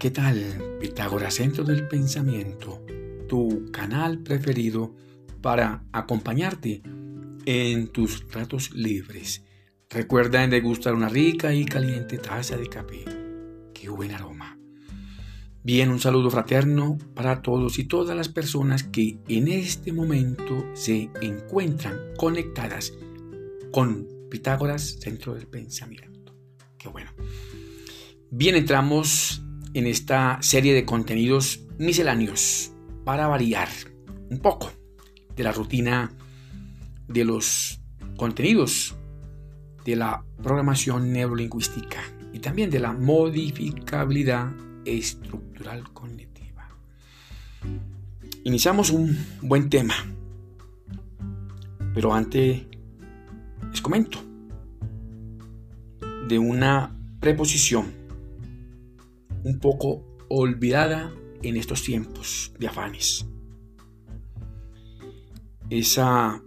¿qué tal? Pitágoras Centro del Pensamiento, tu canal preferido para acompañarte en tus ratos libres. Recuerda en degustar una rica y caliente taza de café. ¡Qué buen aroma! Bien, un saludo fraterno para todos y todas las personas que en este momento se encuentran conectadas con Pitágoras, Centro del Pensamiento. Qué bueno. Bien, entramos en esta serie de contenidos misceláneos para variar un poco de la rutina de los contenidos de la programación neurolingüística y también de la modificabilidad estructural cognitiva. Iniciamos un buen tema, pero antes les comento de una preposición un poco olvidada en estos tiempos de afanes. Esa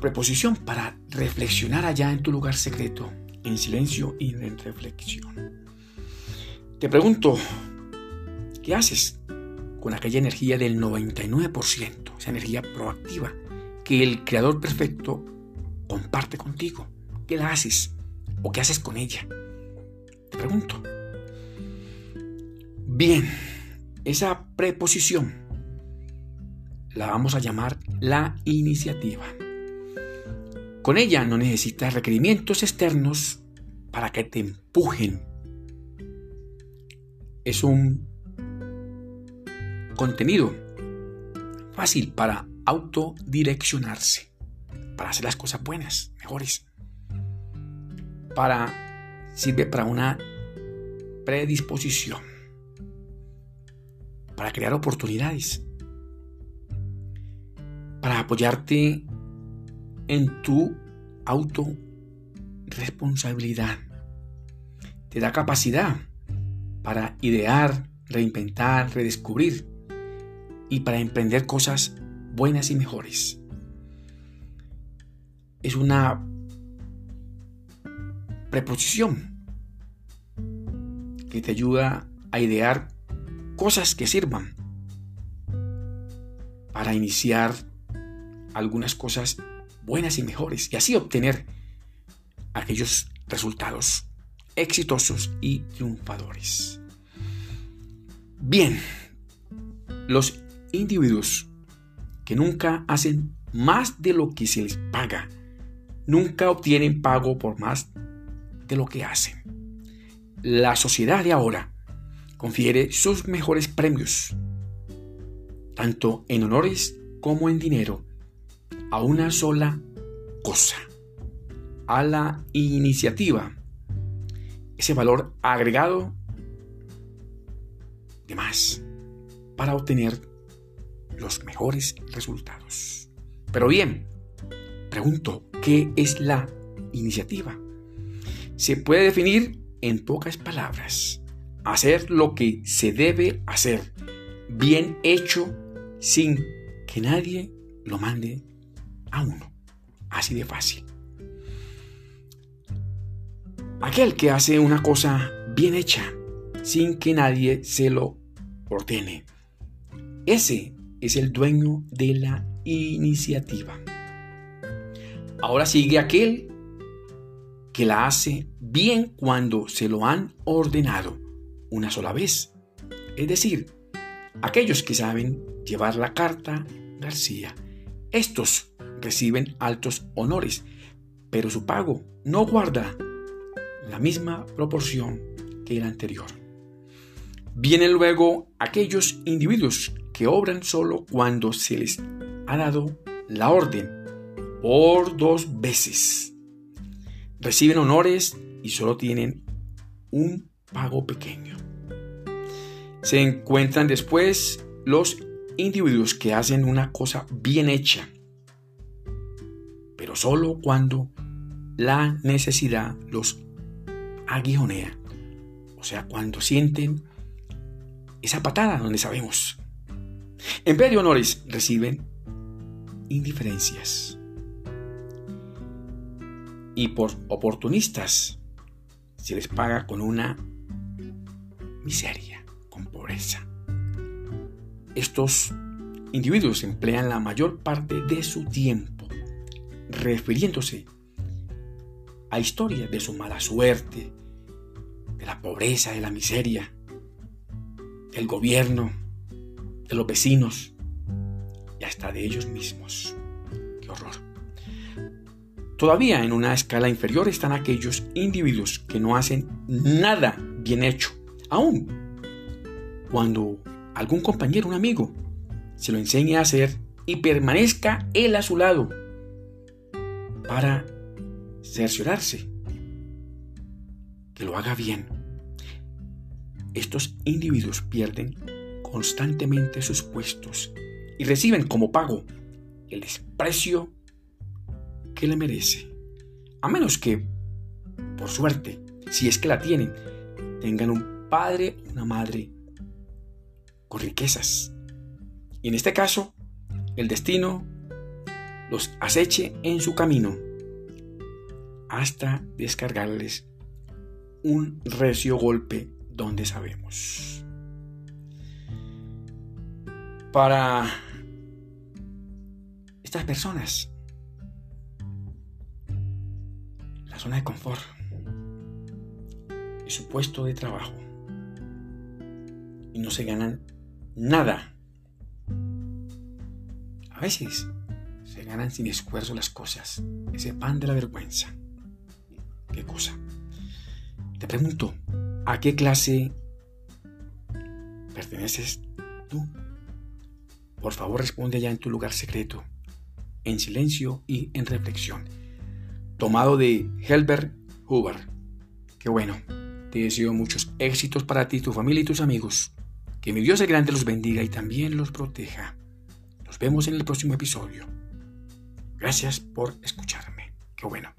preposición para reflexionar allá en tu lugar secreto, en silencio y en reflexión. Te pregunto, ¿qué haces con aquella energía del 99%, esa energía proactiva que el Creador Perfecto comparte contigo? ¿Qué la haces o qué haces con ella? Te pregunto. Bien, esa preposición la vamos a llamar la iniciativa. Con ella no necesitas requerimientos externos para que te empujen. Es un contenido fácil para autodireccionarse, para hacer las cosas buenas, mejores. Para sirve para una predisposición para crear oportunidades, para apoyarte en tu autorresponsabilidad. Te da capacidad para idear, reinventar, redescubrir y para emprender cosas buenas y mejores. Es una preposición que te ayuda a idear cosas que sirvan para iniciar algunas cosas buenas y mejores y así obtener aquellos resultados exitosos y triunfadores. Bien, los individuos que nunca hacen más de lo que se les paga, nunca obtienen pago por más de lo que hacen. La sociedad de ahora confiere sus mejores premios, tanto en honores como en dinero, a una sola cosa, a la iniciativa, ese valor agregado de más para obtener los mejores resultados. Pero bien, pregunto, ¿qué es la iniciativa? Se puede definir en pocas palabras hacer lo que se debe hacer, bien hecho, sin que nadie lo mande a uno. Así de fácil. Aquel que hace una cosa bien hecha, sin que nadie se lo ordene. Ese es el dueño de la iniciativa. Ahora sigue aquel que la hace bien cuando se lo han ordenado una sola vez. Es decir, aquellos que saben llevar la carta García. Estos reciben altos honores, pero su pago no guarda la misma proporción que el anterior. Vienen luego aquellos individuos que obran solo cuando se les ha dado la orden por dos veces. Reciben honores y solo tienen un pago pequeño. Se encuentran después los individuos que hacen una cosa bien hecha, pero solo cuando la necesidad los aguijonea, o sea, cuando sienten esa patada donde sabemos. En vez de honores reciben indiferencias. Y por oportunistas se les paga con una miseria, con pobreza. Estos individuos emplean la mayor parte de su tiempo refiriéndose a historias de su mala suerte, de la pobreza, de la miseria, del gobierno, de los vecinos y hasta de ellos mismos. ¡Qué horror! Todavía en una escala inferior están aquellos individuos que no hacen nada bien hecho, aún cuando algún compañero, un amigo, se lo enseñe a hacer y permanezca él a su lado para cerciorarse que lo haga bien. Estos individuos pierden constantemente sus puestos y reciben como pago el desprecio que le merece. A menos que, por suerte, si es que la tienen, tengan un padre una madre con riquezas. Y en este caso, el destino los aceche en su camino hasta descargarles un recio golpe donde sabemos. Para estas personas, la zona de confort y su puesto de trabajo y no se ganan nada. A veces se ganan sin esfuerzo las cosas, ese pan de la vergüenza. ¿Qué cosa? Te pregunto, ¿a qué clase perteneces tú? Por favor responde ya en tu lugar secreto, en silencio y en reflexión. Tomado de Helbert Huber. Qué bueno. Te deseo muchos éxitos para ti, tu familia y tus amigos. Que mi Dios el grande los bendiga y también los proteja. Nos vemos en el próximo episodio. Gracias por escucharme. Qué bueno.